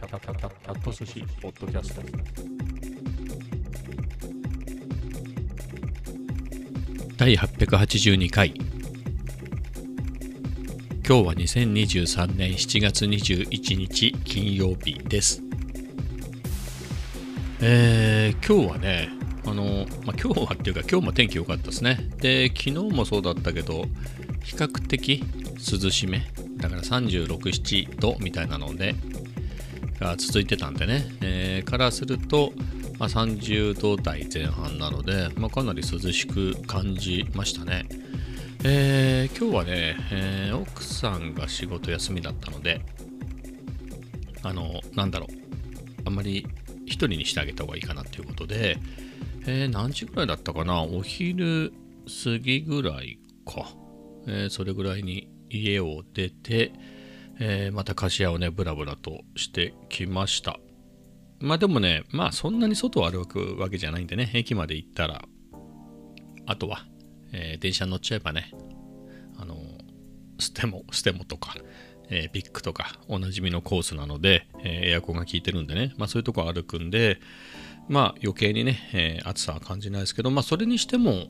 キャキャキャキャキャット寿司ポッドキャスト第882回今日は2023年7月21日金曜日ですえー、今日はねあの、まあ、今日はっていうか今日も天気良かったですねで昨日もそうだったけど比較的涼しめだから367度みたいなのでが続いてたんでね、えー、からすると、まあ、30度台前半なので、まあ、かなり涼しく感じましたね。えー、今日はね、えー、奥さんが仕事休みだったので、あの、なんだろう、あんまり一人にしてあげた方がいいかなっていうことで、えー、何時ぐらいだったかなお昼過ぎぐらいか。えー、それぐらいに家を出て、えー、また貸家をね、ブラブラとしてきました。まあでもね、まあそんなに外を歩くわけじゃないんでね、駅まで行ったら、あとは、えー、電車乗っちゃえばね、あのステモ、ステモとか、えー、ビッグとかおなじみのコースなので、えー、エアコンが効いてるんでね、まあそういうとこ歩くんで、まあ余計にね、え、暑さは感じないですけど、まあそれにしても、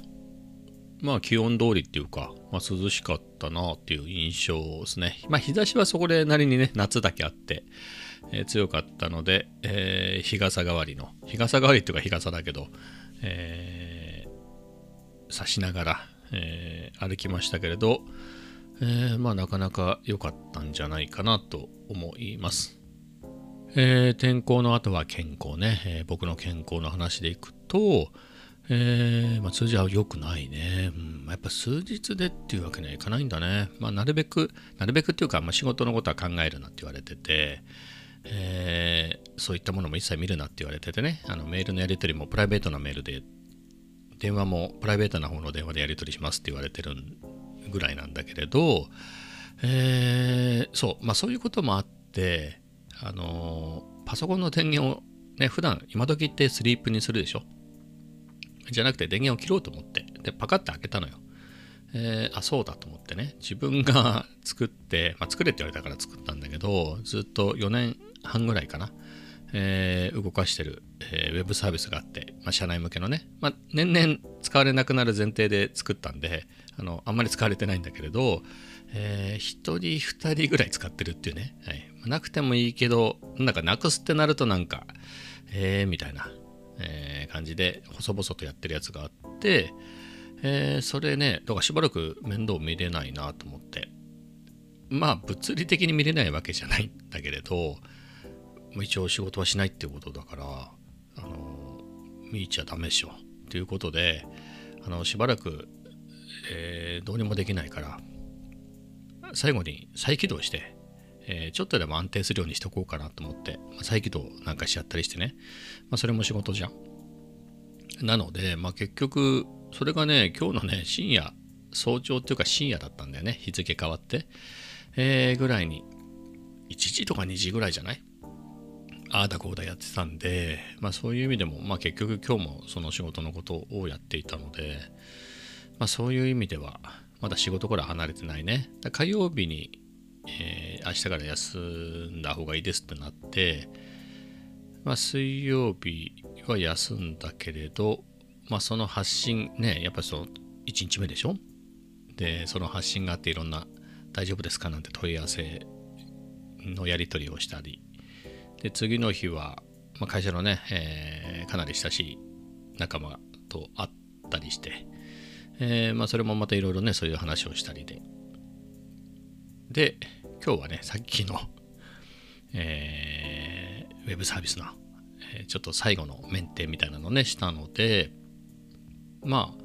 まあ気温通りっていうか、まあ、涼しかったなっていう印象ですね。まあ日差しはそこでなりにね、夏だけあって、えー、強かったので、えー、日傘代わりの、日傘代わりっていうか日傘だけど、えー、差しながら、えー、歩きましたけれど、えー、まあなかなか良かったんじゃないかなと思います。えー、天候の後は健康ね、えー、僕の健康の話でいくと、えー、まあ、数字は良くないね、うん。やっぱ数日でっていうわけにはいかないんだね。まあ、なるべく、なるべくっていうか、まあ、仕事のことは考えるなって言われてて、えー、そういったものも一切見るなって言われててね、あのメールのやり取りもプライベートなメールで、電話もプライベートな方の電話でやり取りしますって言われてるぐらいなんだけれど、えー、そう、まあそういうこともあって、あの、パソコンの電源をね、普段今時ってスリープにするでしょ？じゃなくて電源を切ろうと思って、で、パカッて開けたのよ。えー、あ、そうだと思ってね、自分が 作って、まあ、作れって言われたから作ったんだけど、ずっと4年半ぐらいかな、えー、動かしてる、えー、ウェブサービスがあって、まあ、社内向けのね、まあ、年々使われなくなる前提で作ったんで、あの、あんまり使われてないんだけれど、えー、1人2人ぐらい使ってるっていうね、はい、なくてもいいけど、なんかなくすってなるとなんか、えー、みたいな、えー、感じで細々とやってるやつがあって、えー、それね、だからしばらく面倒見れないなと思って。まあ物理的に見れないわけじゃないんだけれど、一応仕事はしないっていうことだから、あの見ちゃダメでしょ。ということで、あのしばらく、えー、どうにもできないから、最後に再起動して、えー、ちょっとでも安定するようにしとこうかなと思って、まあ、再起動なんかしちゃったりしてね、まあ、それも仕事じゃん。なので、まあ、結局、それがね、今日のね、深夜、早朝っていうか深夜だったんだよね、日付変わって。えー、ぐらいに、1時とか2時ぐらいじゃない？ああだこうだやってたんで、まあそういう意味でも、まあ結局今日もその仕事のことをやっていたので、まあそういう意味では、まだ仕事から離れてないね。火曜日にえー、明日から休んだ方がいいですってなって、まあ、水曜日は休んだけれど、まあ、その発信ね、やっぱその1日目でしょ？で、その発信があっていろんな大丈夫ですかなんて問い合わせのやり取りをしたり、で、次の日は、まあ、会社のね、えー、かなり親しい仲間と会ったりして、えー、まあ、それもまたいろいろね、そういう話をしたりで、で、今日はね、さっきの、えー、ウェブサービスの、えー、ちょっと最後のメンテみたいなのね、したので、まあ、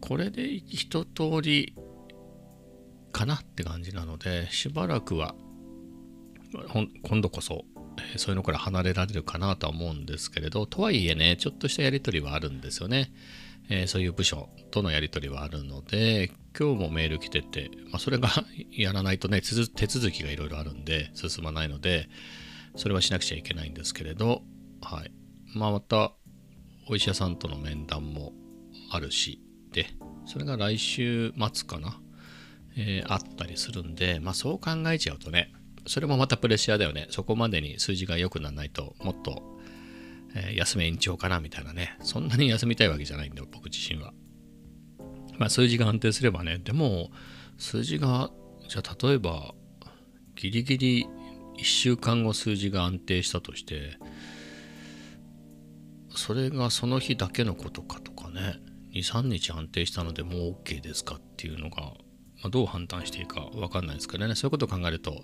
これで一通りかなって感じなので、しばらくは、今度こそ、そういうのから離れられるかなとは思うんですけれど、とはいえね、ちょっとしたやりとりはあるんですよね。えー、そういう部署とのやり取りはあるので、今日もメール来てて、まあ、それが やらないとね、手続きがいろいろあるんで、進まないので、それはしなくちゃいけないんですけれど、はい。まあ、また、お医者さんとの面談もあるし、で、それが来週末かな、えー、あったりするんで、まあ、そう考えちゃうとね、それもまたプレッシャーだよね。そこまでに数字が良くならないと、もっと、え休め延長かなみたいなね。そんなに休みたいわけじゃないんだよ、僕自身は。まあ数字が安定すればね、でも数字が、じゃあ例えば、ギリギリ1週間後数字が安定したとして、それがその日だけのことかとかね、2、3日安定したのでもう OK ですかっていうのが、まあ、どう判断していいか分かんないですけどね、そういうことを考えると、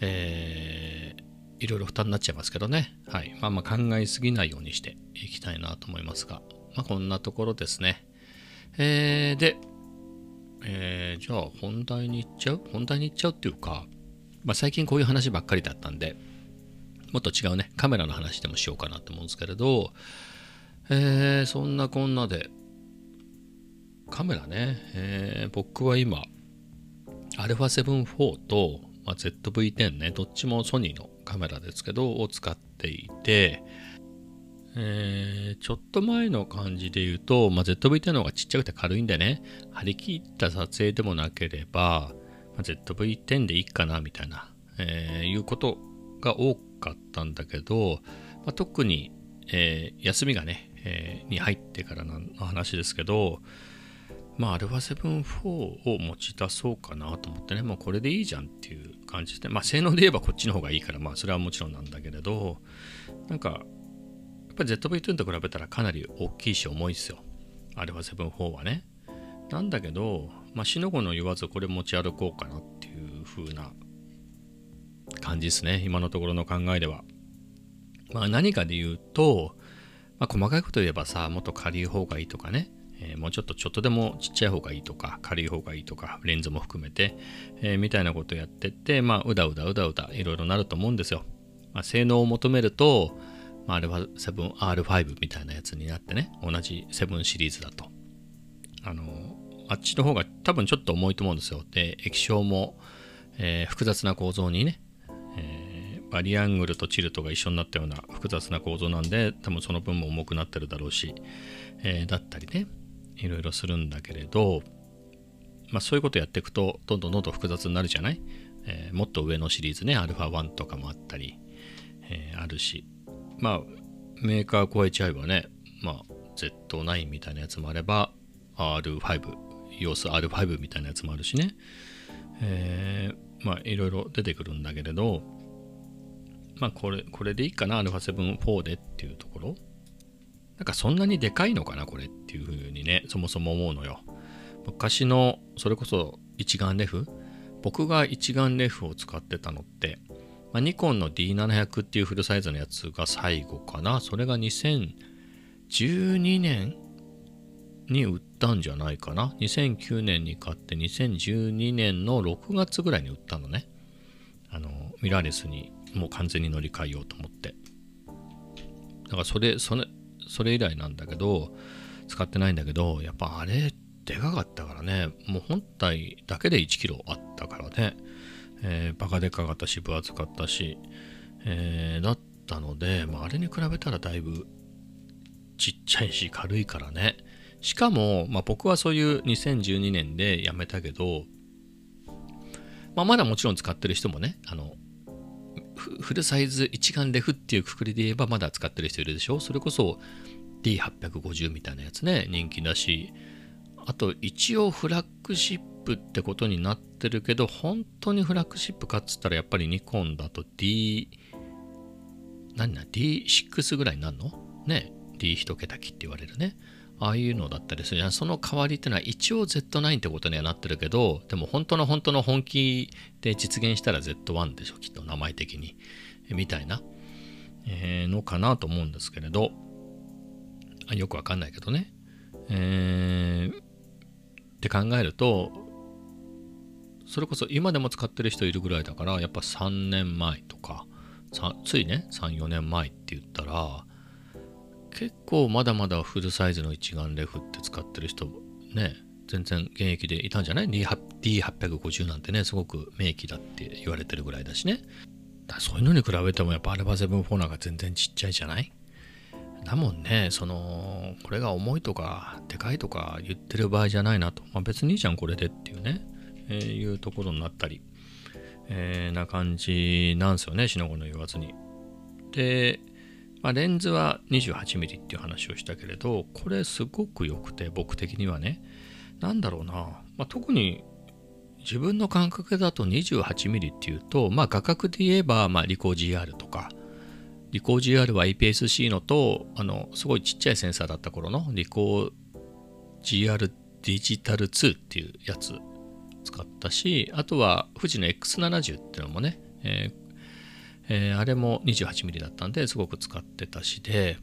えーいろいろ負担になっちゃいますけどね。はい。まあまあ考えすぎないようにしていきたいなと思いますが、まあこんなところですね。えー、で、えーじゃあ本題に行っちゃう？本題に行っちゃうっていうか、まあ最近こういう話ばっかりだったんで、もっと違うね、カメラの話でもしようかなと思うんですけれど、えーそんなこんなで、カメラね、えー僕は今、α7-4 と、まあ、ZV-10 ね、どっちもソニーのカメラですけど、を使っていて、えーちょっと前の感じで言うと、まあ、ZV-10 の方がちっちゃくて軽いんでね、張り切った撮影でもなければ、まあ、ZV-10 でいいかなみたいな、えーいうことが多かったんだけど、まあ、特に、えー休みがね、えに入ってからの話ですけど、まあ、α7-4 を持ち出そうかなと思ってね、もうこれでいいじゃんっていう感じで、まあ、性能で言えばこっちの方がいいから、まあ、それはもちろんなんだけれど、なんか、やっぱり ZV-10 と比べたらかなり大きいし重いですよ。α7-4 はね。なんだけど、まあ、しのごの言わずこれ持ち歩こうかなっていう風な感じですね。今のところの考えでは。まあ、何かで言うと、まあ、細かいこと言えばさ、もっと軽い方がいいとかね、えーもうちょっとちょっとでもちっちゃい方がいいとか、軽い方がいいとか、レンズも含めて、えーみたいなことやってって、まあ、うだうだうだうだいろいろなると思うんですよ。まあ、性能を求めると、まあ、α7R5 みたいなやつになってね、同じ7シリーズだと。あの、あっちの方が多分ちょっと重いと思うんですよ。で、液晶も、えー複雑な構造にね、えーバリアングルとチルトが一緒になったような複雑な構造なんで多分その分も重くなってるだろうし、えーだったりねいろいろするんだけれど、まあ、そういうことやっていくとどんどんどんどん複雑になるじゃない、えーもっと上のシリーズね α1 とかもあったり、えーあるし。まあメーカー超えちゃえばね、まあ、Z9 みたいなやつもあれば R5 様子 R5 みたいなやつもあるしね、えーまあいろいろ出てくるんだけれどまあこれこれでいいかな？α7-4 でっていうところ。なんかそんなにでかいのかなこれっていうふうにねそもそも思うのよ。昔のそれこそ一眼レフ？僕が一眼レフを使ってたのって、まあ、ニコンの D700 っていうフルサイズのやつが最後かな。それが2012年に売ったんじゃないかな。2009年に買って2012年の6月ぐらいに売ったのね。あのミラーレスにもう完全に乗り換えようと思って。だからそれそれそれ以来なんだけど使ってないんだけどやっぱあれでかかったからね。もう本体だけで1キロあったからね、えーバカでかかったし分厚かったし、えーだったので、まあ、あれに比べたらだいぶちっちゃいし軽いからね。しかも、まあ、僕はそういう2012年でやめたけど、まあ、まだもちろん使ってる人もねあのフルサイズ一眼レフっていうくくりで言えばまだ使ってる人いるでしょ？それこそ D850 みたいなやつね。人気だし。あと一応フラッグシップってことになってるけど本当にフラッグシップかっつったらやっぱりニコンだと D 何だ？D6 ぐらいになるの？ね。D1 桁機って言われるね。ああいうのだったりするじゃん。その代わりってのは一応 Z9 ってことにはなってるけどでも本当の本当の本気で実現したら Z1 でしょきっと名前的に。みたいな、えーのかなと思うんですけれど。あよくわかんないけどね。えーって考えるとそれこそ今でも使ってる人いるぐらいだからやっぱ3年前とかさついね34年前って言ったら結構まだまだフルサイズの一眼レフって使ってる人ね全然現役でいたんじゃない ?D850 なんてねすごく名機だって言われてるぐらいだしね。だそういうのに比べてもやっぱ α7-4 なんか全然ちっちゃいじゃない？だもんねそのこれが重いとかでかいとか言ってる場合じゃないなと、まあ、別にいいじゃんこれでっていうね、えーいうところになったり、えーな感じなんすよね、しのごの言わずに。で、まあ、レンズは 28mm っていう話をしたけれど、これすごく良くて、僕的にはね。なんだろうな、まあ、特に自分の感覚だと 28mm っていうと、まあ、画角で言えば、まあ、リコー GR とか、リコー GR は IPS-C のと、あの、すごいちっちゃいセンサーだった頃のリコー GR デジタル2っていうやつ使ったし、あとは富士の X70 っていうのもね、えーえーあれも 28mm だったんですごく使ってたしで、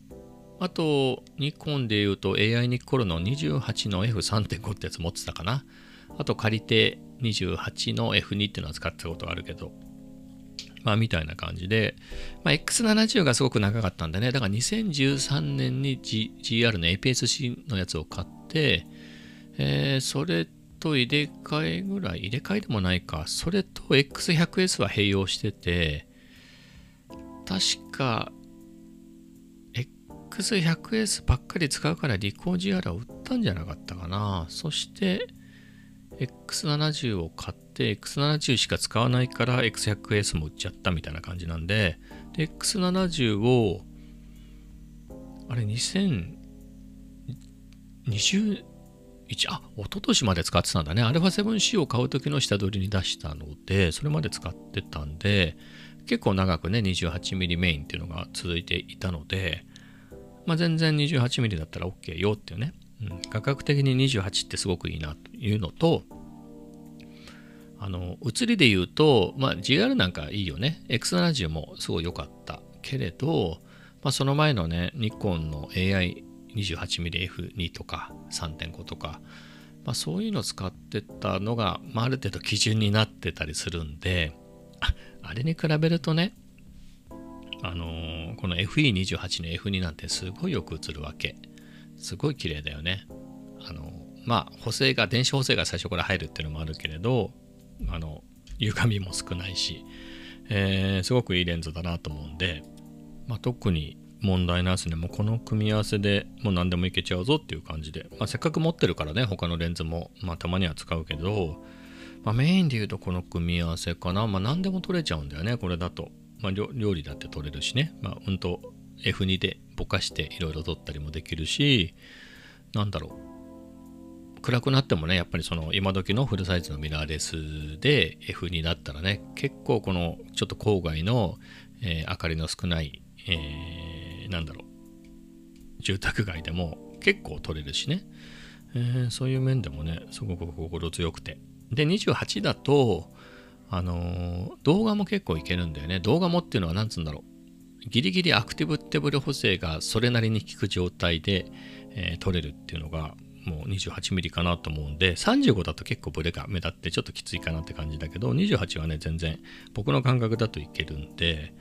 あと、ニコンで言うと AI ニコルの28の F3.5 ってやつ持ってたかな。あと借りて28の F2 っていうのは使ってたことがあるけど、まあみたいな感じで、まあ、X70 がすごく長かったんでね、だから2013年に、G、GR の APS-C のやつを買って、えーそれと入れ替えぐらい、入れ替えでもないか、それと X100S は併用してて、確か X100S ばっかり使うからリコー GR を売ったんじゃなかったかな。そして X70 を買って X70 しか使わないから X100S も売っちゃったみたいな感じなんで、で X70 をあれ2021あ一昨年まで使ってたんだね。アルファ 7C を買う時の下取りに出したので、それまで使ってたんで、結構長くね 28mm メインっていうのが続いていたので、まあ、全然 28mm だったら OK よっていうね、うん、価格的に28ってすごくいいなというのとあの写りで言うと、まあ、GR なんかいいよね。X70 もすごい良かったけれど、まあ、その前のねニコンの AI28mmF2 とか3.5とか、まあ、そういうのを使ってたのが、まあ、ある程度基準になってたりするんであれに比べるとねあのーこの FE28 の F2 なんてすごいよく映るわけ。すごい綺麗だよね。あのーまあ補正が電子補正が最初から入るっていうのもあるけれどあの歪みも少ないし、えーすごくいいレンズだなと思うんで、まあ、特に問題なしねもうこの組み合わせでもう何でもいけちゃうぞっていう感じで、まあ、せっかく持ってるからね他のレンズも、まあ、たまには使うけど、まあ、メインで言うとこの組み合わせかな。まあ何でも撮れちゃうんだよね、これだと。まあ料理だって撮れるしね。まあうんと F2 でぼかしていろいろ撮ったりもできるし、なんだろう。暗くなってもね、やっぱりその今時のフルサイズのミラーレスで F2 だったらね、結構このちょっと郊外の、えー明かりの少ない、えーなんだろう。住宅街でも結構撮れるしね。えーそういう面でもね、すごく心強くて。で、28だと、あのー動画も結構いけるんだよね。動画もっていうのは何つうんだろう。ギリギリアクティブテブル補正がそれなりに効く状態で、えー撮れるっていうのがもう 28mm かなと思うんで35だと結構ブレが目立ってちょっときついかなって感じだけど28はね全然僕の感覚だといけるんで、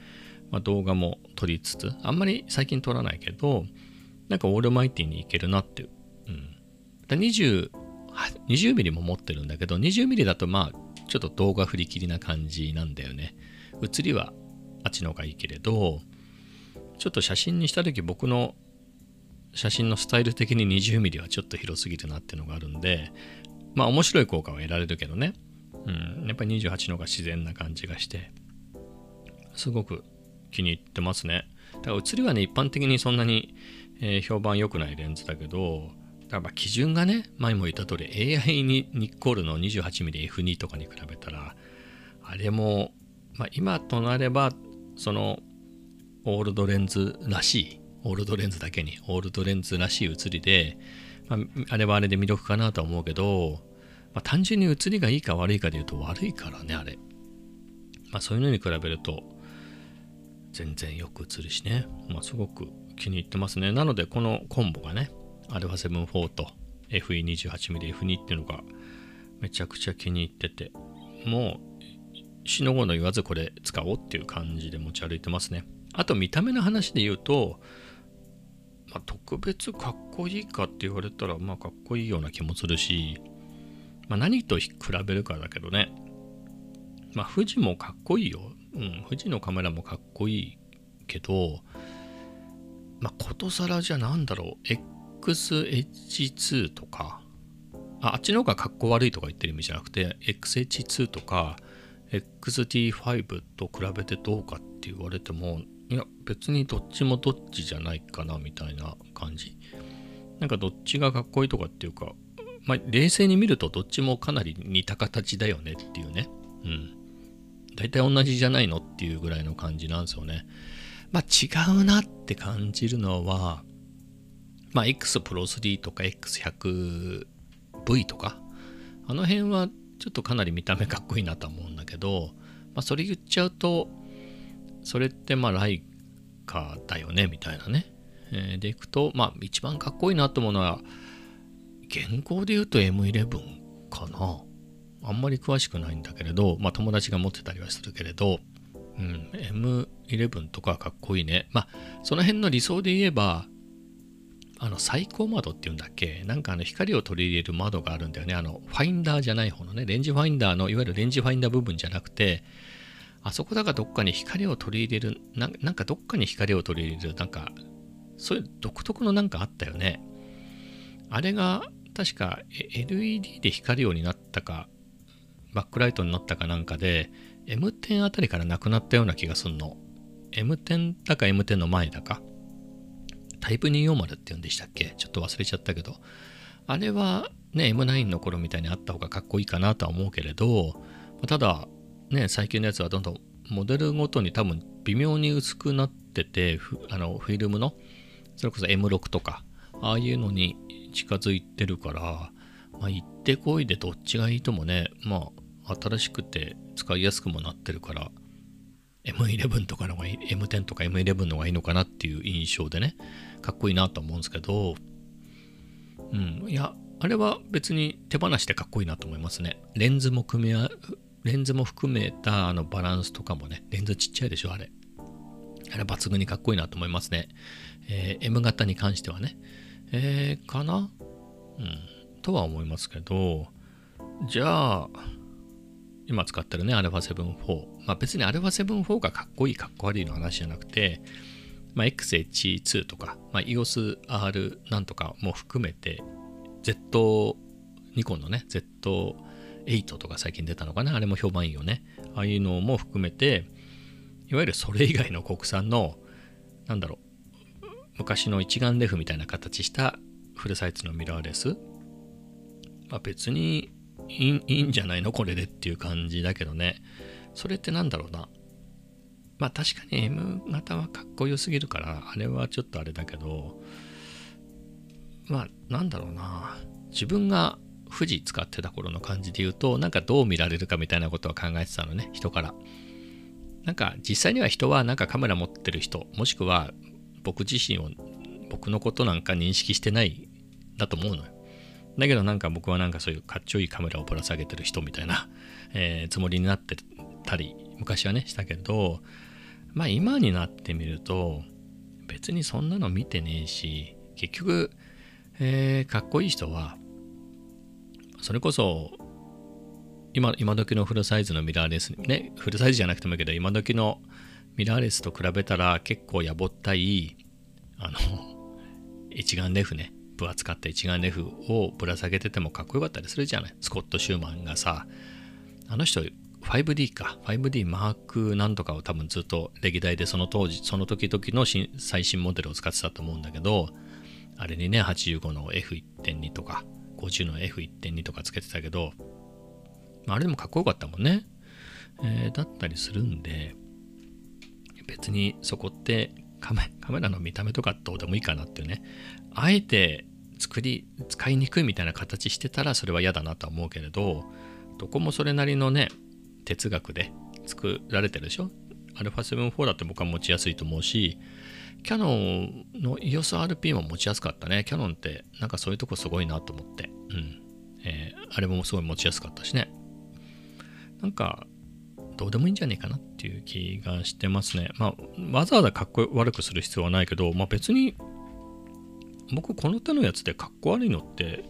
まあ、動画も撮りつつあんまり最近撮らないけどなんかオールマイティにいけるなっていう、うん、だ20 20mm も持ってるんだけど 20mm だとまあちょっと動画振り切りな感じなんだよね。写りはあっちの方がいいけれどちょっと写真にした時僕の写真のスタイル的に 20mm はちょっと広すぎるなっていうのがあるんでまあ面白い効果は得られるけどね、うん、やっぱり28の方が自然な感じがしてすごく気に入ってますね。だから写りはね一般的にそんなに、え評判良くないレンズだけどだから基準がね前も言った通り AI にニッコールの 28mmF2 とかに比べたらあれも、まあ、今となればそのオールドレンズらしいオールドレンズだけにオールドレンズらしい写りで、まあ、あれはあれで魅力かなとは思うけど、まあ、単純に写りがいいか悪いかで言うと悪いからねあれ、まあ、そういうのに比べると全然よく映るしね、まあ、すごく気に入ってますね。なのでこのコンボがね α7-4 と FE28mmF2 っていうのがめちゃくちゃ気に入っててもうしのごの言わずこれ使おうっていう感じで持ち歩いてますね。あと見た目の話で言うと、まあ、特別かっこいいかって言われたらまあかっこいいような気もするし、まあ、何と比べるかだけどね。まあ富士もかっこいいよ、うん、富士のカメラもかっこいいけどまあことさらじゃなんだろう。XH2 とかああっちの方がかっこ悪いとか言ってる意味じゃなくて XH2 とか XT5 と比べてどうかって言われてもいや別にどっちもどっちじゃないかなみたいな感じ。なんかどっちがかっこいいとかっていうかまあ冷静に見るとどっちもかなり似た形だよねっていうね。うん。大体同じじゃないのっていうぐらいの感じなんですよね。まあ違うなって感じるのはまあ X Pro 3とか X100V とかあの辺はちょっとかなり見た目かっこいいなと思うんだけど、まあ、それ言っちゃうとそれってまあライカだよねみたいなね、えー、でいくとまあ一番かっこいいなと思うのは現行で言うと M11 かなあんまり詳しくないんだけれどまあ友達が持ってたりはするけれどうん、M11 とかかっこいいね。まあ、その辺の理想で言えば、あの最高窓っていうんだっけ？なんかあの光を取り入れる窓があるんだよね。あのファインダーじゃない方のね、レンジファインダーのいわゆるレンジファインダー部分じゃなくて、あそこだかどっかに光を取り入れるな、なんかどっかに光を取り入れる、なんか、そういう独特のなんかあったよね。あれが確か LED で光るようになったか、バックライトになったかなんかで、M10 あたりからなくなったような気がすんの。M10 だか M10 の前だか。タイプ240って言うんでしたっけ？ちょっと忘れちゃったけど。あれはね、M9 の頃みたいにあった方がかっこいいかなとは思うけれど、ただ、ね、最近のやつはどんどんモデルごとに多分微妙に薄くなってて、あのフィルムの、それこそ M6 とか、ああいうのに近づいてるから、まあ、行ってこいでどっちがいいともね、まあ、新しくて使いやすくもなってるから M11 とかのがいい M10 とか M11 の方がいいのかなっていう印象でねかっこいいなと思うんですけどうん。いやあれは別に手放してかっこいいなと思いますね。レンズも組み合レンズも含めたあのバランスとかもねレンズちっちゃいでしょあれ。あれ抜群にかっこいいなと思いますね、えー、M 型に関してはね。えー、かな？うん。とは思いますけどじゃあ今使ってるね、α7-4。まあ別に α7-4 がかっこいいかっこ悪いの話じゃなくて、まあ、XH2 とか、まあ、EOSR なんとかも含めて、Z、ニコンのね、Z8 とか最近出たのかな？あれも評判いいよね。ああいうのも含めて、いわゆるそれ以外の国産の、なんだろう、昔の一眼レフみたいな形したフルサイズのミラーレス。まあ別にいいいいんじゃないの？これでっていう感じだけどね。それってなんだろうな？まあ確かに M 型はかっこよすぎるから、あれはちょっとあれだけど、まあなんだろうな。自分が富士使ってた頃の感じで言うと、なんかどう見られるかみたいなことは考えてたのね、人から。なんか実際には人はなんかカメラ持ってる人、もしくは僕自身を、僕のことなんか認識してないだと思うのよ。だけどなんか僕はなんかそういうかっちょいいカメラをぶら下げてる人みたいな、えー、つもりになってたり、昔はね、したけど、まあ今になってみると、別にそんなの見てねえし、結局、えー、かっこいい人は、それこそ、今、今時のフルサイズのミラーレス、ね、フルサイズじゃなくてもいいけど、今時のミラーレスと比べたら結構やぼったい、あの、一眼レフね、分厚かった一眼レフをぶら下げててもかっこよかったりするじゃない。スコット・シューマンがさあの人 5D か。5D マークなんとかを多分ずっと歴代でその当時その時々の最新モデルを使ってたと思うんだけどあれにね85の F1.2 とか50の F1.2 とかつけてたけどあれでもかっこよかったもんね、えー、だったりするんで別にそこってカメカメラの見た目とかどうでもいいかなっていうね。あえて作り使いにくいみたいな形してたらそれは嫌だなとは思うけれどどこもそれなりのね哲学で作られてるでしょ？α7-4 だって僕は持ちやすいと思うしキャノンの EOSRP も持ちやすかったね。キャノンってなんかそういうとこすごいなと思って。うん。えー、あれもすごい持ちやすかったしね。なんかどうでもいいんじゃねえかなっていう気がしてますね。まあわざわざかっこ悪くする必要はないけどまあ別に僕この手のやつでかっこ悪いのって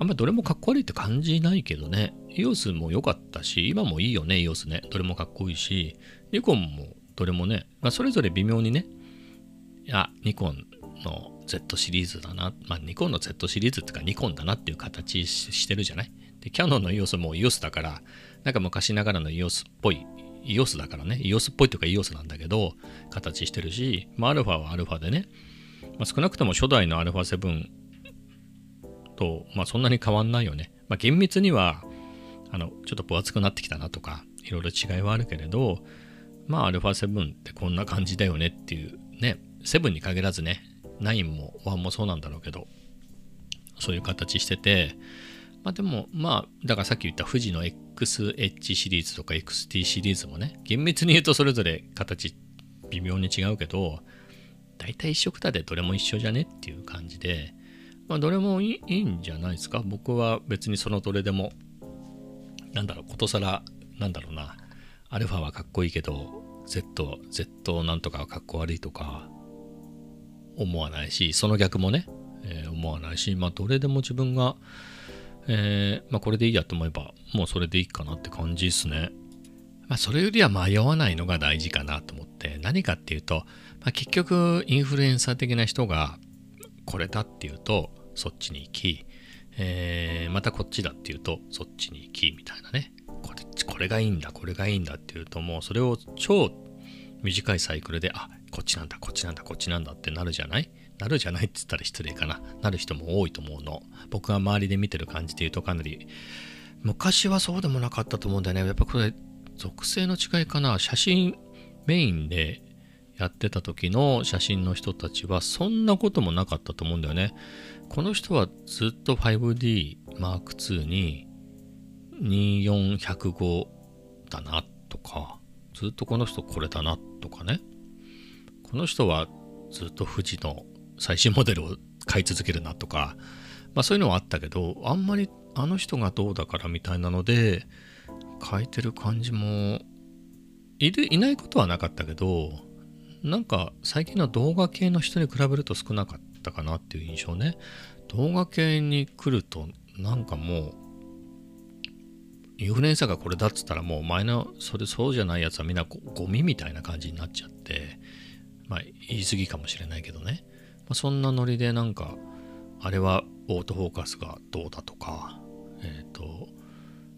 あんまりどれもかっこ悪いって感じないけどね。EOS も良かったし今もいいよね EOS ね。どれもかっこいいしニコンもどれもね、まあ、それぞれ微妙にね。いやニコンの Z シリーズだな。まあニコンの Z シリーズっていうかニコンだなっていう形してるじゃない？でキャノンの EOS も EOS だからなんか昔ながらの EOS っぽい EOS だからね。EOS っぽいというか EOS なんだけど形してるし、まあ、アルファはアルファでね、まあ、少なくとも初代の α7 と、まあ、そんなに変わんないよね、まあ、厳密にはあのちょっと分厚くなってきたなとかいろいろ違いはあるけれどまあ α7 ってこんな感じだよねっていうね7に限らずね9も1もそうなんだろうけどそういう形しててまあでもまあだからさっき言った富士の XH シリーズとか XT シリーズもね厳密に言うとそれぞれ形微妙に違うけど大体一緒くたでどれも一緒じゃねっていう感じでまあどれもいいんじゃないですか？僕は別にそのどれでもなんだろうことさらなんだろうなアルファはかっこいいけど Z、Z なんとかはかっこ悪いとか思わないしその逆もね、えー思わないしまあどれでも自分がえーまあ、これでいいやと思えばもうそれでいいかなって感じですね。まあ、それよりは迷わないのが大事かなと思って何かっていうと、まあ、結局インフルエンサー的な人がこれだっていうとそっちに行き、えーまたこっちだっていうとそっちに行きみたいなね。これこれがいいんだこれがいいんだっていうともうそれを超短いサイクルであこっちなんだこっちなんだこっちなんだってなるじゃない？なるじゃないって言ったら失礼かな。なる人も多いと思うの。僕が周りで見てる感じで言うとかなり昔はそうでもなかったと思うんだよね。やっぱこれ属性の違いかな。写真メインでやってた時の写真の人たちはそんなこともなかったと思うんだよね。この人はずっと 5D Mark II に24105だなとかずっとこの人これだなとかね。この人はずっと富士の最新モデルを買い続けるなとか、まあそういうのはあったけど、あんまりあの人がどうだからみたいなので、変えてる感じもいる、いないことはなかったけど、なんか最近の動画系の人に比べると少なかった。たかなっていう印象ね。動画系に来ると、なんかもう、インフルエンサーがこれだっつったらもう前のそれそうじゃないやつはみんなゴミみたいな感じになっちゃってまあ言い過ぎかもしれないけどね、まあ、そんなノリでなんかあれはオートフォーカスがどうだとかえっ、と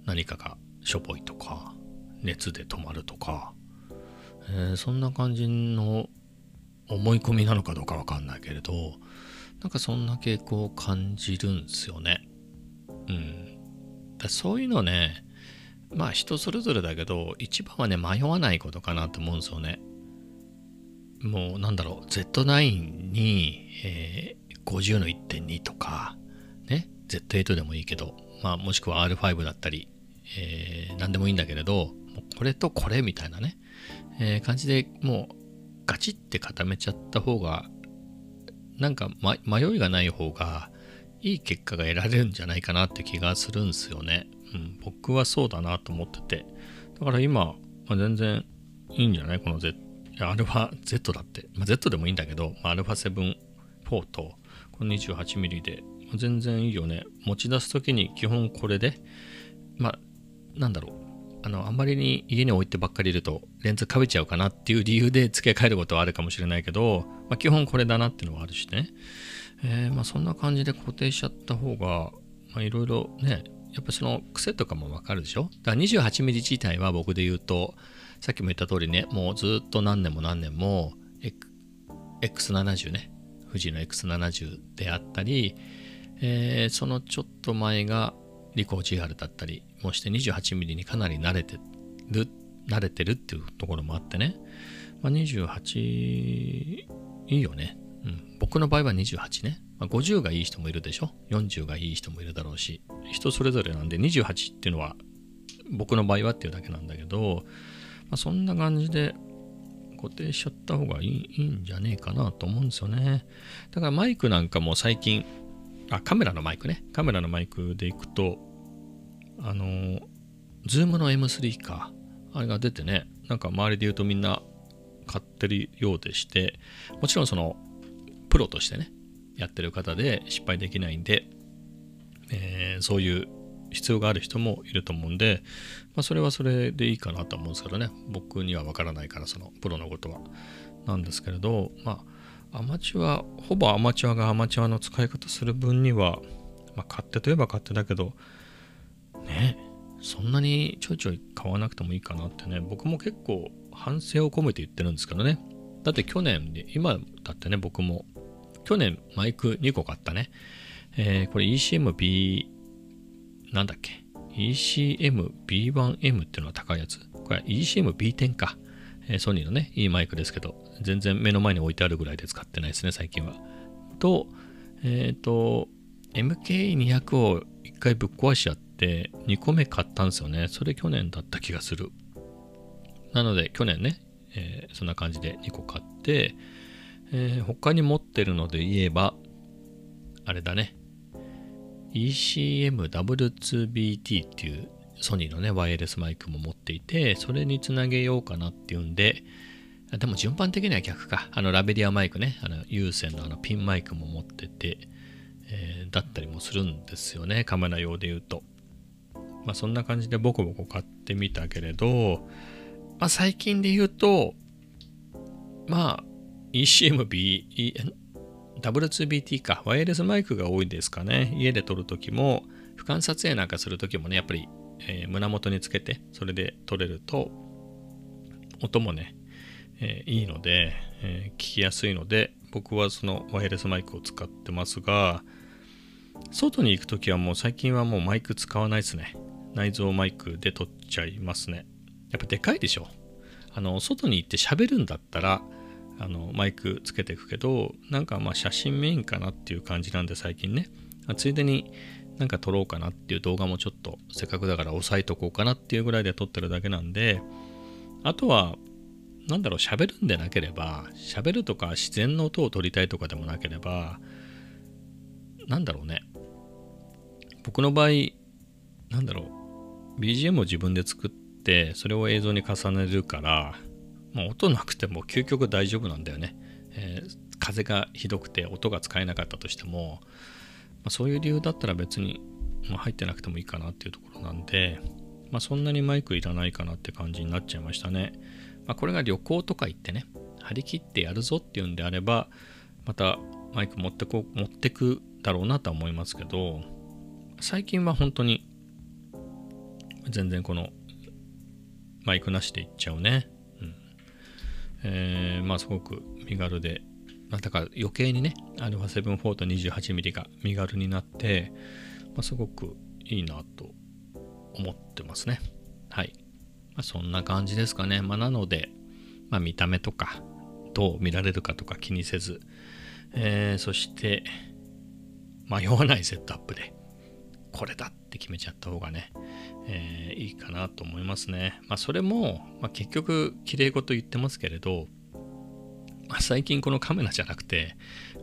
何かがしょぼいとか熱で止まるとか、えーそんな感じの思い込みなのかどうかわかんないけれどなんかそんな傾向を感じるんですよね。うん。だそういうのねまあ人それぞれだけど一番はね迷わないことかなと思うんですよね。もうなんだろう Z9 に、えー50の1.2とかね Z8 でもいいけど、まあ、もしくは R5 だったり、えー何でもいいんだけれどもうこれとこれみたいなね、えー感じでもうガチって固めちゃった方がなんか、ま、迷いがない方がいい結果が得られるんじゃないかなって気がするんですよね。うん、僕はそうだなと思ってて。だから今、まあ、全然いいんじゃない？この Z、アルファ Z だって。まあ、Z でもいいんだけど、ま、アルファ7 4と、この 28mm で、まあ全然いいよね。持ち出す時に基本これで、まあ、なんだろう。あの、あんまりに家に置いてばっかりいると、レンズかべちゃうかなっていう理由で付け替えることはあるかもしれないけど、まあ、基本これだなっていうのはあるしね。えーまあそんな感じで固定しちゃった方が、いろいろね、やっぱその癖とかもわかるでしょ？だから 28mm 自体は僕で言うと、さっきも言った通りね、もうずっと何年も何年も、X- X70 ね、富士の X70 であったり、えーそのちょっと前がリコー GR だったりもして 28mm にかなり慣れてる、慣れてるっていうところもあってね、まあ、28いいよね。うん、僕の場合は28ね。まあ、50がいい人もいるでしょ ?40 がいい人もいるだろうし、人それぞれなんで28っていうのは僕の場合はっていうだけなんだけど、まあ、そんな感じで固定しちゃった方がいいいいんじゃねえかなと思うんですよね。だからマイクなんかも最近、あ、カメラのマイクね。カメラのマイクでいくと、あの、ズームの M3 か。あれが出てね、なんか周りで言うとみんな買ってるようでして、もちろんその、プロとしてね、やってる方で失敗できないんで、えーそういう必要がある人もいると思うんで、まあ、それはそれでいいかなと思うんですけどね、僕にはわからないから、そのプロのことは。なんですけれど、まあ、アマチュア、ほぼアマチュアがアマチュアの使い方する分には、まあ、勝手といえば勝手だけど、ね、そんなにちょいちょい買わなくてもいいかなってね、僕も結構反省を込めて言ってるんですけどね。だって去年で、今だってね、僕も、去年マイク2個買ったね。えー、これ ECMB、なんだっけ ?ECMB1M っていうのは高いやつ？これ ECMB10 か。え、ソニーのね、いいマイクですけど、全然目の前に置いてあるぐらいで使ってないですね、最近は。と、えっ、ー、と、MK200 を1回ぶっ壊しちゃって、2個目買ったんですよね。それ去年だった気がする。なので、去年ね、えー、そんな感じで2個買って、えー、他に持ってるので言えば、あれだね。ECMW2BT っていうソニーのね、ワイヤレスマイクも持っていて、それにつなげようかなっていうんで、でも順番的には逆か。あのラベリアマイクね、あの有線のあのピンマイクも持ってて、えー、だったりもするんですよね、カメラ用で言うと。まあそんな感じでボコボコ買ってみたけれど、まあ最近で言うと、まあ ECMB、W2BT か、ワイヤレスマイクが多いですかね。家で撮るときも、俯瞰撮影なんかするときもね、やっぱり、えー、胸元につけて、それで撮れると、音もね、えー、いいので、えー、聞きやすいので、僕はそのワイヤレスマイクを使ってますが、外に行くときはもう最近はもうマイク使わないですね。内蔵マイクで撮っちゃいますね。やっぱでかいでしょ。あの、外に行って喋るんだったら、あのマイクつけていくけどなんかまあ写真メインかなっていう感じなんで最近ねついでになんか撮ろうかなっていう動画もちょっとせっかくだから押さえとこうかなっていうぐらいで撮ってるだけなんであとはなんだろう喋るんでなければ喋るとか自然の音を撮りたいとかでもなければなんだろうね。僕の場合なんだろう BGM を自分で作ってそれを映像に重ねるからまあ、音なくても究極大丈夫なんだよね、えー、風がひどくて音が使えなかったとしても、まあ、そういう理由だったら別に、まあ、入ってなくてもいいかなっていうところなんで、まあ、そんなにマイクいらないかなって感じになっちゃいましたね、まあ、これが旅行とか行ってね張り切ってやるぞっていうんであればまたマイク持ってこ持ってくだろうなとは思いますけど最近は本当に全然このマイクなしでいっちゃうね。うん。えー、まあすごく身軽で、まあ、だから余計にね α7-4 と 28mm が身軽になって、まあ、すごくいいなと思ってますね。はい、まあ、そんな感じですかね、まあ、なので、まあ、見た目とかどう見られるかとか気にせず、えー、そして迷わないセットアップでこれだって決めちゃった方がね、えー、いいかなと思いますね。まあそれも、まあ、結局綺麗事言ってますけれど、最近このカメラじゃなくて、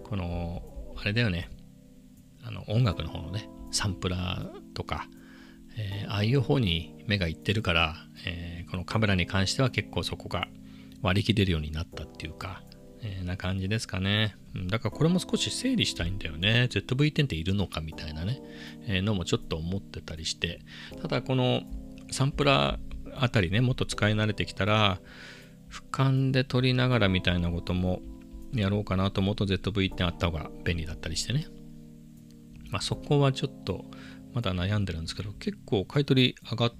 この、あれだよね、あの音楽の方のね、サンプラーとか、えー、ああいう方に目がいってるから、えー、このカメラに関しては結構そこが割り切れるようになったっていうか、えー、な感じですかね。だからこれも少し整理したいんだよね。ZV-10 っているのかみたいなね、えー、のもちょっと思ってたりして。ただこのサンプラーあたりね、もっと使い慣れてきたら、俯瞰で撮りながらみたいなこともやろうかなと思うと ZV-10 あった方が便利だったりしてね。まあそこはちょっとまだ悩んでるんですけど、結構買い取り上がっ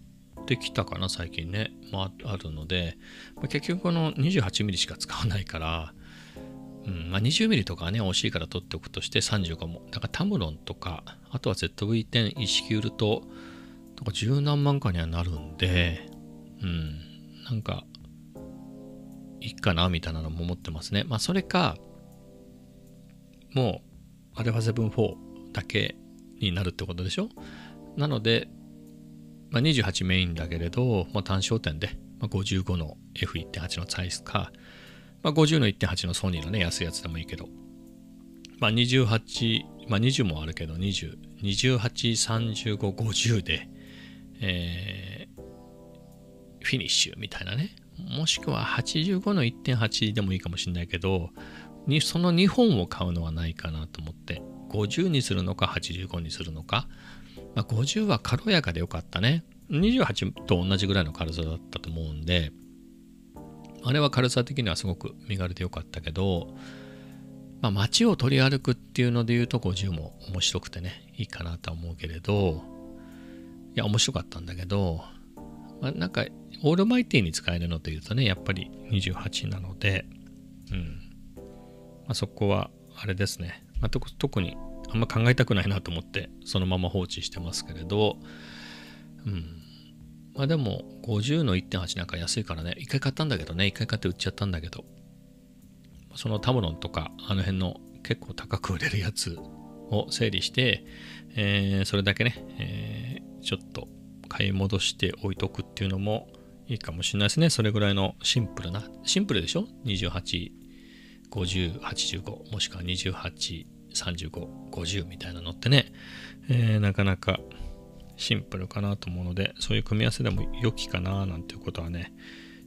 てきたかな、最近ね。まあ、あるので、まあ、結局この 28mm しか使わないから、うんまあ、20mm とかはね、惜しいから取っておくとして35も。だからタムロンとか、あとは ZV-10 一式売ると、とか十何万かにはなるんで、うん、なんか、いいかなみたいなのも思ってますね。まあ、それか、もう、α7-4 だけになるってことでしょ？なので、まあ、28メインだけれど、まあ、単焦点で、まあ、55の F1.8 のサイズか、まあ、50の1.8のソニーのね、安いやつでもいいけど、まあ、28、まあ、20もあるけど、20、28、35、50で、えー、フィニッシュみたいなね。もしくは85の1.8でもいいかもしれないけど、にその2本を買うのはないかなと思って、50にするのか85にするのか、まあ、50は軽やかでよかったね。28と同じぐらいの軽さだったと思うんで、あれは軽さ的にはすごく身軽でよかったけど、まあ、街を取り歩くっていうので言うと50も面白くてね、いいかなとは思うけれどい、や、面白かったんだけど、まあ、なんか、オールマイティに使えるのというとね、やっぱり28なので、うん。まあ、そこは、あれですね。まあ、特にあんま考えたくないなと思って、そのまま放置してますけれど、うん。まあでも、50の1.8なんか安いからね、一回買ったんだけどね、一回買って売っちゃったんだけど、そのタムロンとか、あの辺の結構高く売れるやつを整理して、えーそれだけね、えーちょっと買い戻して置いとくっていうのもいいかもしれないですね。それぐらいのシンプルな、シンプルでしょ ?28、50、85、もしくは28、35、50みたいなのってね、えーなかなかシンプルかなと思うので、そういう組み合わせでも良きかななんていうことはね、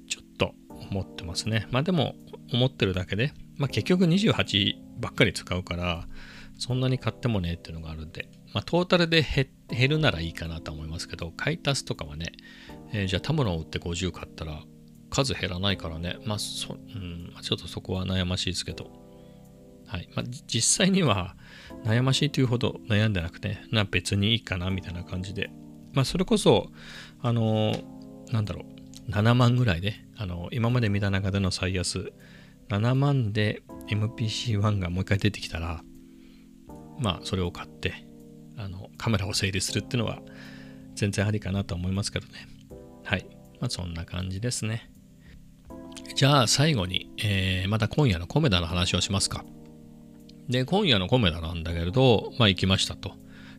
ちょっと思ってますね。まあでも、思ってるだけで、まあ結局28ばっかり使うから、そんなに買ってもねっていうのがあるんで、まあトータルで減るならいいかなと思いますけど、買い足すとかはね、えーじゃあタムロンを売って50買ったら数減らないからね、まあそ、うん、ちょっとそこは悩ましいですけど、はい。まあ実際には悩ましいというほど悩んでなくて、な別にいいかなみたいな感じで、まあそれこそ、あのーなんだろう、7万ぐらいで、あの今まで見た中での最安、7万で MPC-1 がもう一回出てきたら、まあそれを買って、あのカメラを整理するっていうのは全然ありかなと思いますけどね。はい。まあそんな感じですね。じゃあ最後に、えーまた今夜のコメダの話をしますか。で、今夜のコメダなんだけれど、まあ行きましたと。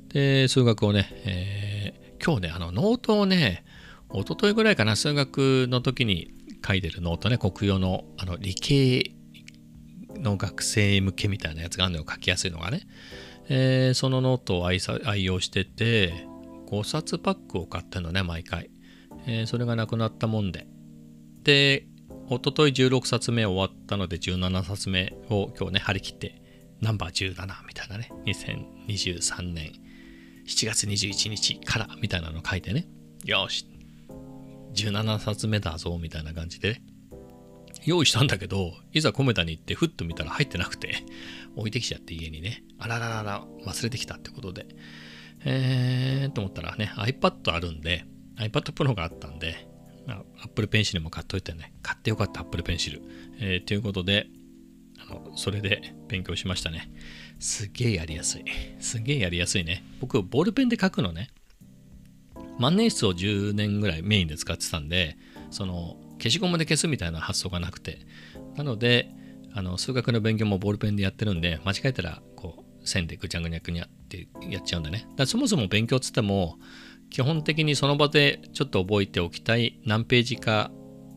で、数学をね、えー今日ね、あのノートをね、一昨日ぐらいかな、数学の時に書いてるノートね、コクヨのあの理系の学生向けみたいなやつがあるのよ、書きやすいのがね。えーそのノートを愛愛用してて、5冊パックを買ってんのね、毎回。えーそれがなくなったもんで。で、一昨日16冊目終わったので、17冊目を今日ね、張り切って、ナンバー17みたいなね、2023年7月21日からみたいなの書いてね、よし、17冊目だぞみたいな感じでね、用意したんだけど、いざコメダに行ってふっと見たら入ってなくて、置いてきちゃって家にね、あらららら、忘れてきたってことで、えーと思ったらね、iPad あるんで、iPad Pro があったんで、まあ Apple Pencil も買っといてね、買ってよかった Apple Pencil。えーということで、あのそれで勉強しましたね。すげえやりやすい。すげえやりやすいね。僕、ボールペンで書くのね。万年筆を10年ぐらいメインで使ってたんで、その消しゴムで消すみたいな発想がなくて。なので、あの数学の勉強もボールペンでやってるんで、間違えたらこう線でぐちゃぐにゃぐにゃってやっちゃうんだね。だからそもそも勉強っつっても、基本的にその場でちょっと覚えておきたい何ページか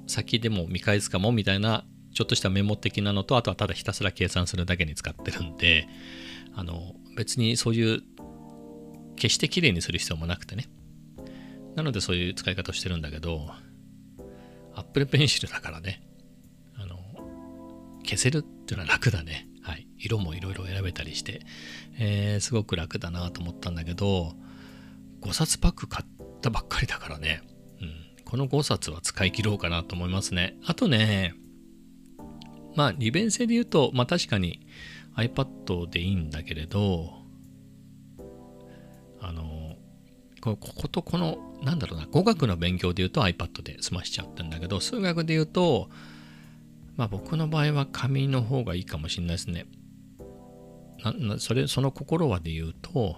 先でも見返すかもみたいなちょっとしたメモ的なのとあとはただひたすら計算するだけに使ってるんであの別にそういう決して綺麗にする必要もなくてね。なのでそういう使い方をしてるんだけど Apple Pencil だからね。あの消せるっていうのは楽だね。はい。色もいろいろ選べたりして、えーすごく楽だなと思ったんだけど5冊パック買ったばっかりだからね、うん、この5冊は使い切ろうかなと思いますね。あとねまあ利便性で言うとまあ確かに iPad でいいんだけれどあのこことこのなんだろうな語学の勉強で言うと iPad で済ましちゃってんだけど数学で言うとまあ僕の場合は紙の方がいいかもしれないですね。ななそれその心はで言うと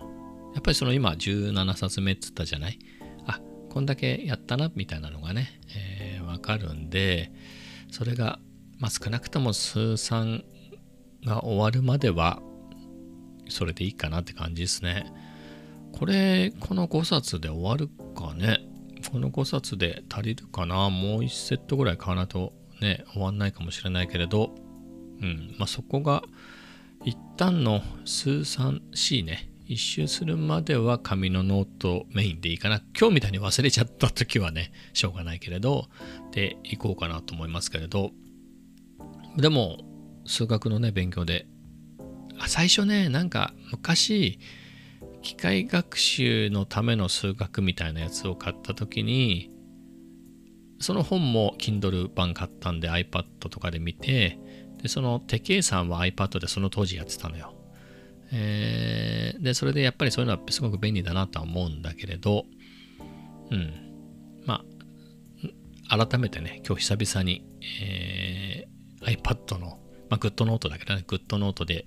やっぱりその今17冊目っつったじゃない？あこんだけやったなみたいなのがね、えーわかるんでそれが、まあ、少なくとも数三が終わるまではそれでいいかなって感じですね。これこの5冊で終わるかね？この5冊で足りるかな？もう1セットぐらい買わないとね終わんないかもしれないけれどうんまあそこが一旦の数 3C ね。一周するまでは紙のノートメインでいいかな。今日みたいに忘れちゃった時はねしょうがないけれどでいこうかなと思いますけれど。でも数学のね勉強で。あ最初ねなんか昔機械学習のための数学みたいなやつを買った時にその本も Kindle 版買ったんで iPad とかで見てでその手計算は iPad でその当時やってたのよ。えーでそれでやっぱりそういうのはすごく便利だなとは思うんだけれどうん。まあ、改めてね、今日久々に、えー iPad の、まあ、GoodNote だけどね、GoodNote で、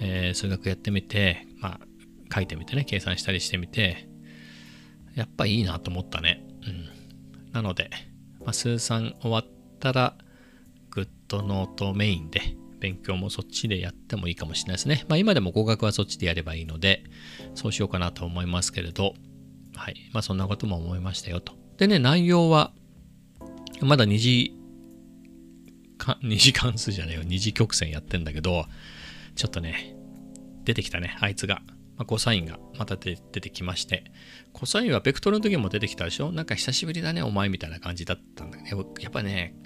えー数学やってみて、まあ、書いてみてね、計算したりしてみて、やっぱいいなと思ったね。うん。なので、まあ、数算終わったら、GoodNote メインで、勉強もそっちでやってもいいかもしれないですね。まあ今でも合格はそっちでやればいいので、そうしようかなと思いますけれど、はい。まあそんなことも思いましたよと。でね、内容は、まだ二次、二次関数じゃないよ、二次曲線やってんだけど、ちょっとね、出てきたね、あいつが。まあ、コサインがまた出出てきまして、コサインはベクトルの時も出てきたでしょ？なんか久しぶりだね、お前みたいな感じだったんだけど、やっぱね、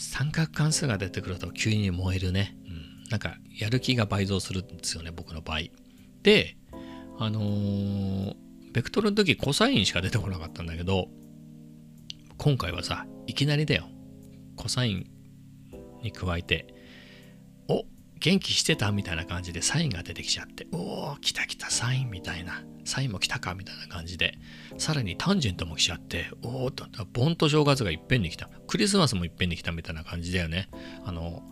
三角関数が出てくると急に燃えるね。うん、なんかやる気が倍増するんですよね、僕の場合。で、あのーベクトルの時コサインしか出てこなかったんだけど、今回はさ、いきなりだよ。コサインに加えて、お元気してたみたいな感じでサインが出てきちゃって、おお、来た来たサインみたいな、サインも来たかみたいな感じで、さらにタンジェントも来ちゃって、おおっと、盆と正月がいっぺんに来た。クリスマスもいっぺんに来たみたいな感じだよね。あの、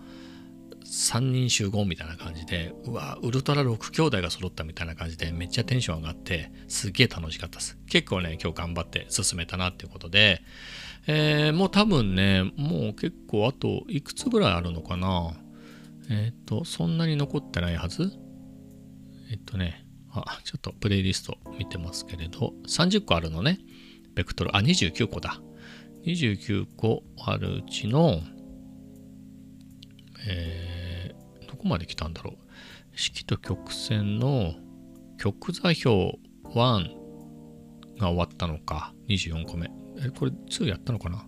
3人集合みたいな感じで、うわ、ウルトラ6兄弟が揃ったみたいな感じで、めっちゃテンション上がって、すげえ楽しかったです。結構ね、今日頑張って進めたなっていうことで、えーもう多分ね、もう結構あといくつぐらいあるのかなえっ、と、そんなに残ってないはず？えっ、とね、あ、ちょっとプレイリスト見てますけれど、30個あるのね。ベクトル、あ、29個だ。29個あるうちの、えーどこまで来たんだろう？式と曲線の曲座標1が終わったのか。24個目。え、これ2やったのかな？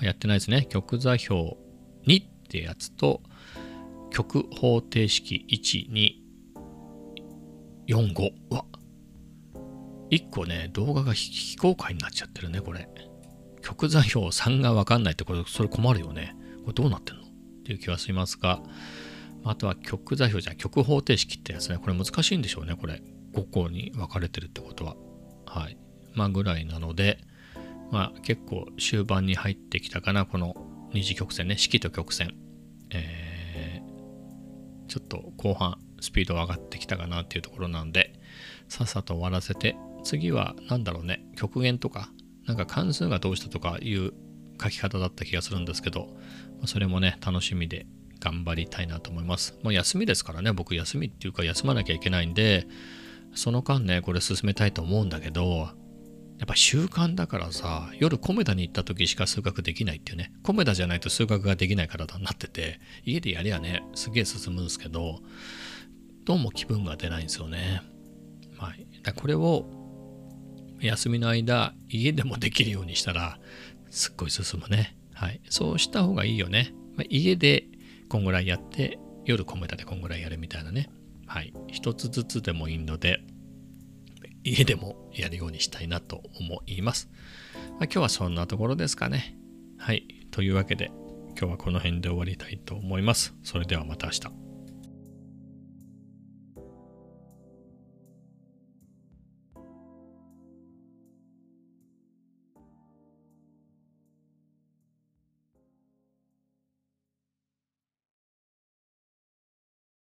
やってないですね。曲座標2ってやつと、曲方程式1、2、4、5。うわ。1個ね、動画が非公開になっちゃってるね、これ。曲座標3がわかんないって、これ、それ困るよね。これどうなってんの？っていう気はしますが、あとは曲座標じゃない曲方程式ってやつね。これ難しいんでしょうね、これ。5個に分かれてるってことは。はい。まあぐらいなので、まあ結構終盤に入ってきたかな、この二次曲線ね、式と曲線。えー、ちょっと後半スピード上がってきたかなっていうところなんで、さっさと終わらせて、次は何だろうね、極限とか、なんか関数がどうしたとかいう書き方だった気がするんですけど、それもね、楽しみで頑張りたいなと思います。もう休みですからね、僕休みっていうか休まなきゃいけないんで、その間ね、これ進めたいと思うんだけど、やっぱ習慣だからさ、夜コメダに行った時しか数学できないっていうね、コメダじゃないと数学ができない体になってて、家でやりゃね、すげえ進むんですけど、どうも気分が出ないんですよね。はい。だこれを休みの間、家でもできるようにしたら、すっごい進むね。はい。そうした方がいいよね。まあ家でこんぐらいやって、夜コメダでこんぐらいやるみたいなね。はい。一つずつでもいいので、家でもやるようにしたいなと思います。まあ、今日はそんなところですかね。はい。というわけで、今日はこの辺で終わりたいと思います。それではまた明日。